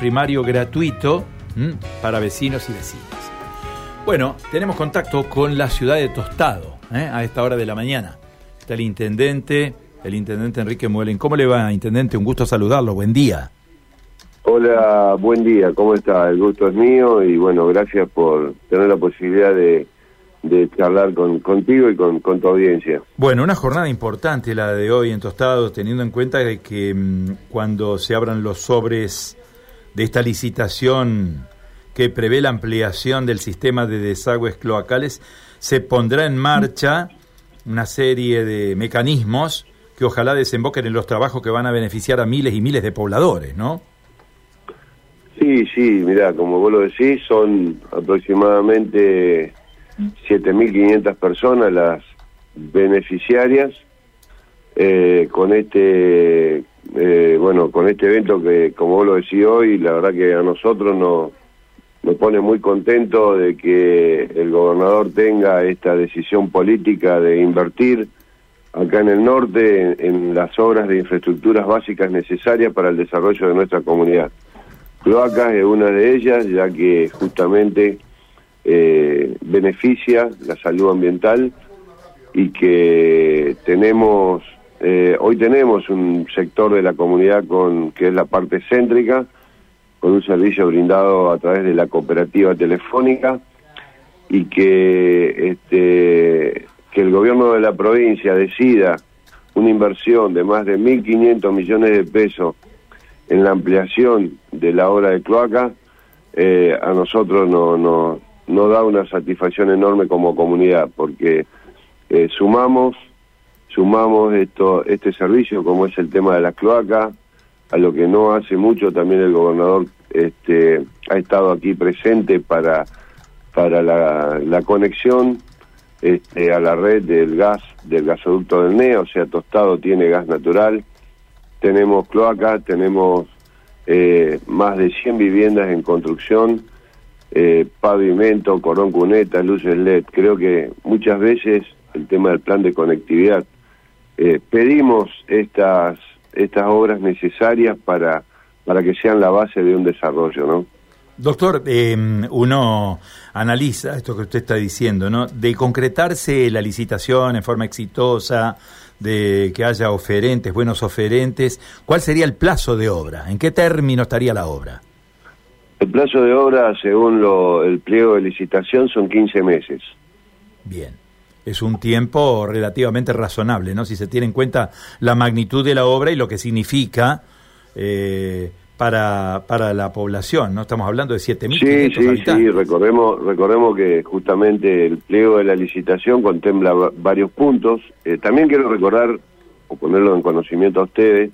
primario gratuito para vecinos y vecinas. Bueno, tenemos contacto con la ciudad de Tostado ¿eh? a esta hora de la mañana. Está el intendente, el intendente Enrique Muelen. ¿Cómo le va, intendente? Un gusto saludarlo. Buen día. Hola, buen día. ¿Cómo está? El gusto es mío y bueno, gracias por tener la posibilidad de, de charlar con, contigo y con, tu audiencia. Bueno, una jornada importante la de hoy en Tostado, teniendo en cuenta que mm, cuando se abran los sobres de esta licitación que prevé la ampliación del sistema de desagües cloacales, se pondrá en marcha una serie de mecanismos que ojalá desemboquen en los trabajos que van a beneficiar a miles y miles de pobladores, ¿no? Sí, sí, mira, como vos lo decís, son aproximadamente 7.500 personas las beneficiarias eh, con este eh, bueno con este evento que como vos lo decís hoy la verdad que a nosotros nos pone muy contento de que el gobernador tenga esta decisión política de invertir acá en el norte en, las obras de infraestructuras básicas necesarias para el desarrollo de nuestra comunidad. Cloacas es una de ellas, ya que justamente eh, beneficia la salud ambiental y que tenemos, eh, hoy tenemos un sector de la comunidad con que es la parte céntrica, con un servicio brindado a través de la cooperativa telefónica y que este que el gobierno de la provincia decida una inversión de más de 1.500 millones de pesos en la ampliación de la obra de cloaca, eh, a nosotros no, no, no da una satisfacción enorme como comunidad, porque eh, sumamos, sumamos esto, este servicio, como es el tema de las cloacas, a lo que no hace mucho también el gobernador este, ha estado aquí presente para, para la, conexión este, a la red del gas, del gasoducto del NEA, o sea, Tostado tiene gas natural, tenemos cloacas, tenemos eh, más de 100 viviendas en construcción, eh, pavimento, cordón cuneta, luces LED. Creo que muchas veces el tema del plan de conectividad, eh, pedimos estas estas obras necesarias para, para que sean la base de un desarrollo, ¿no? Doctor, em, uno analiza esto que usted está diciendo, ¿no? De concretarse la licitación en forma exitosa, de que haya oferentes, buenos oferentes, ¿cuál sería el plazo de obra? ¿En qué término estaría la obra? El plazo de obra, según lo, el pliego de licitación, son 15 meses. Bien es un tiempo relativamente razonable, ¿no? Si se tiene en cuenta la magnitud de la obra y lo que significa eh, para, para la población, ¿no? Estamos hablando de 7.000 sí, sí, Sí, recordemos, recordemos que justamente el pliego de la licitación contempla varios puntos. Eh, también quiero recordar, o ponerlo en conocimiento a ustedes,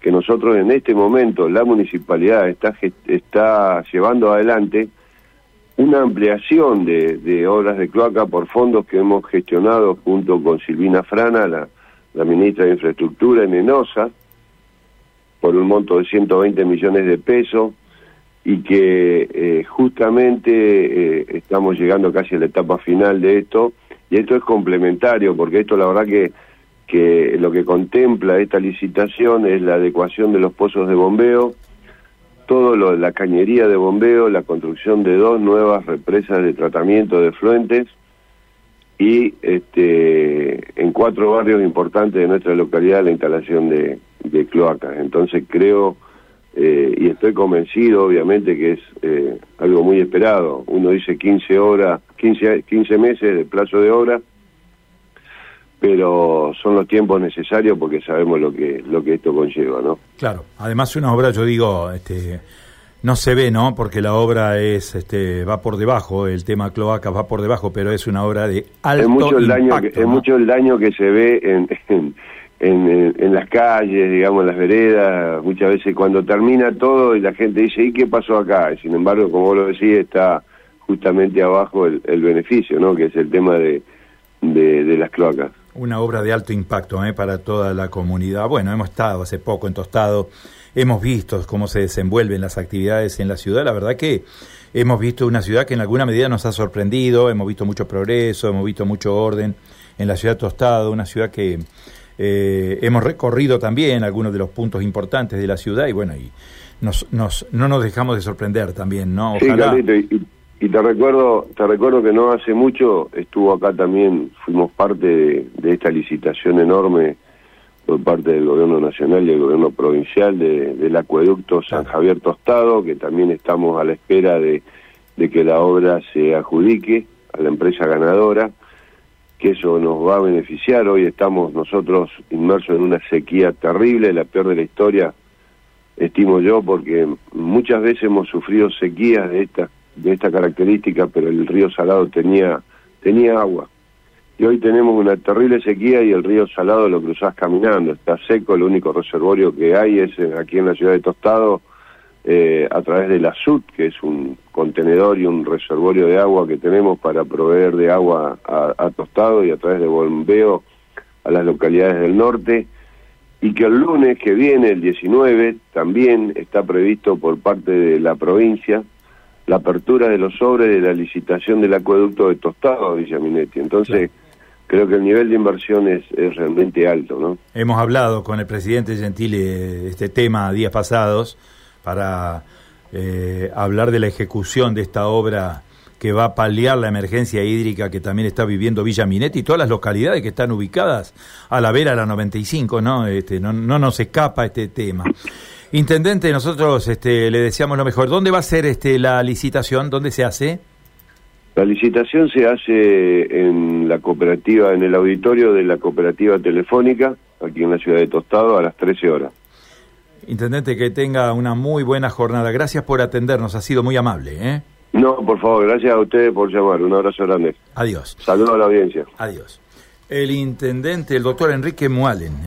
que nosotros en este momento, la municipalidad está, está llevando adelante una ampliación de, obras de cloaca por fondos que hemos gestionado junto con Silvina Frana, la, ministra de Infraestructura en Enosa, por un monto de 120 millones de pesos y que eh, justamente eh, estamos llegando casi a la etapa final de esto y esto es complementario porque esto la verdad que que lo que contempla esta licitación es la adecuación de los pozos de bombeo, todo lo, la cañería de bombeo, la construcción de dos nuevas represas de tratamiento de fluentes y este, en cuatro barrios importantes de nuestra localidad la instalación de, cloacas. Entonces creo eh, y estoy convencido obviamente que es eh, algo muy esperado. Uno dice 15 horas, 15, 15 meses de plazo de obra pero son los tiempos necesarios porque sabemos lo que lo que esto conlleva, ¿no? Claro. Además una obra, yo digo, este no se ve, ¿no? Porque la obra es este va por debajo, el tema cloacas va por debajo, pero es una obra de alto es mucho el daño que, Es mucho el daño que se ve en, en, en, las calles, digamos, en las veredas, muchas veces cuando termina todo y la gente dice, ¿y qué pasó acá? sin embargo, como vos lo decís, está justamente abajo el, el beneficio, ¿no? Que es el tema de, de, de las cloacas. Una obra de alto impacto ¿eh? para toda la comunidad. Bueno, hemos estado hace poco en Tostado, hemos visto cómo se desenvuelven las actividades en la ciudad. La verdad que hemos visto una ciudad que en alguna medida nos ha sorprendido, hemos visto mucho progreso, hemos visto mucho orden en la ciudad de Tostado, una ciudad que eh, hemos recorrido también algunos de los puntos importantes de la ciudad y bueno, y nos, nos, no nos dejamos de sorprender también, ¿no? Ojalá... Sí, y, te recuerdo te recuerdo que no hace mucho estuvo acá también, fuimos parte de, esta licitación enorme por parte del gobierno nacional y del gobierno provincial del acueducto San Javier Tostado, que también estamos a la espera de, de que la obra se adjudique a la empresa ganadora que eso nos va a beneficiar. Hoy estamos nosotros inmersos en una sequía terrible, la peor de la historia, estimo yo, porque muchas veces hemos sufrido sequías de esta, de esta característica, pero el río Salado tenía, tenía agua. Y hoy tenemos una terrible sequía y el río Salado lo cruzás caminando, está seco, el único reservorio que hay es aquí en la ciudad de Tostado, eh, a través de la SUT, que es un contenedor y un reservorio de agua que tenemos para proveer de agua a, Tostado y a través de bombeo a las localidades del norte, y que el lunes que viene, el 19, también está previsto por parte de la provincia la apertura de los sobres de la licitación del acueducto de Tostado, Villa Minetti. Entonces, creo que el nivel de inversión es, es, realmente alto, ¿no? Hemos hablado con el presidente Gentile de este tema días pasados para eh, hablar de la ejecución de esta obra que va a paliar la emergencia hídrica que también está viviendo Villa Minetti y todas las localidades que están ubicadas a la vera de la 95, ¿no? Este, no, no nos escapa este tema. Intendente, nosotros este, le deseamos lo mejor. ¿Dónde va a ser este, la licitación? ¿Dónde se hace? La licitación se hace en la cooperativa, en el auditorio de la cooperativa telefónica, aquí en la ciudad de Tostado, a las 13 horas. Intendente, que tenga una muy buena jornada. Gracias por atendernos, ha sido muy amable. ¿eh? No, por favor, gracias a ustedes por llamar. Un abrazo grande. Adiós. Saludos a la audiencia. Adiós. El intendente, el doctor Enrique Mualen.